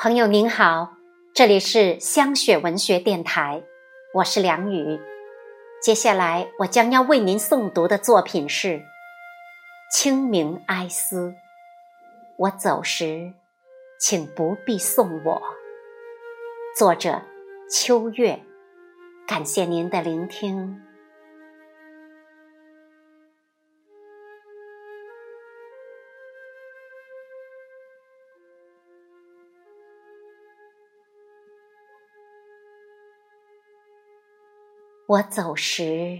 朋友您好，这里是香雪文学电台，我是梁雨。接下来我将要为您诵读的作品是《清明哀思》。我走时，请不必送我。作者：秋月。感谢您的聆听。我走时，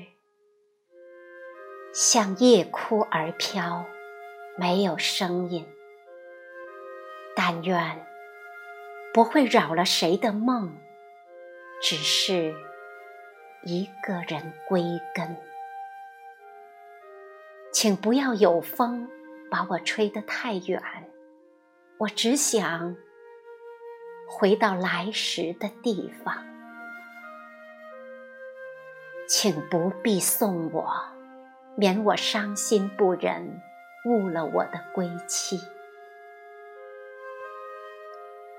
像夜哭而飘，没有声音。但愿不会扰了谁的梦，只是一个人归根。请不要有风把我吹得太远，我只想回到来时的地方。请不必送我，免我伤心不忍，误了我的归期。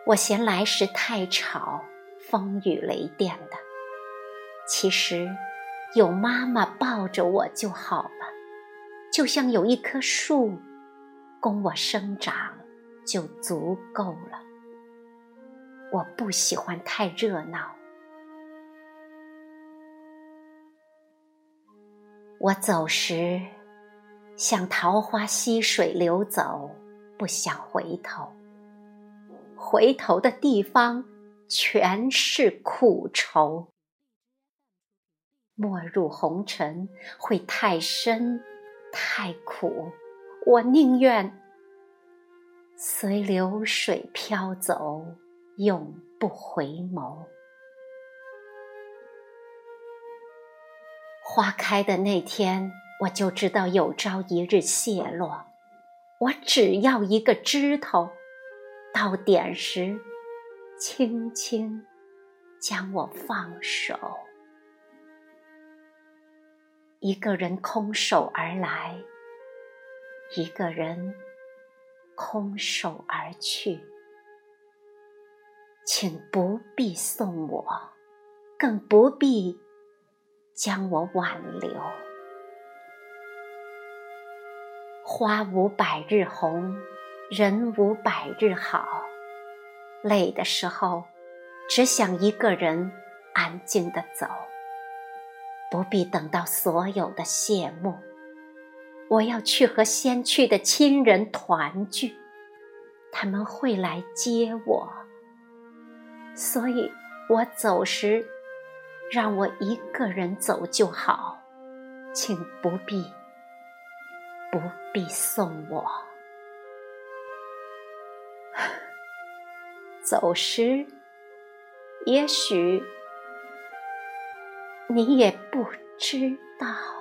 我嫌来时太吵，风雨雷电的。其实，有妈妈抱着我就好了，就像有一棵树，供我生长就足够了。我不喜欢太热闹。我走时，像桃花溪水流走，不想回头。回头的地方全是苦愁。没入红尘会太深太苦，我宁愿随流水飘走，永不回眸。花开的那天，我就知道有朝一日谢落。我只要一个枝头，到点时，轻轻将我放手。一个人空手而来，一个人空手而去。请不必送我，更不必。将我挽留，花无百日红，人无百日好。累的时候，只想一个人安静的走，不必等到所有的谢幕。我要去和先去的亲人团聚，他们会来接我，所以我走时。让我一个人走就好，请不必不必送我。走时，也许你也不知道。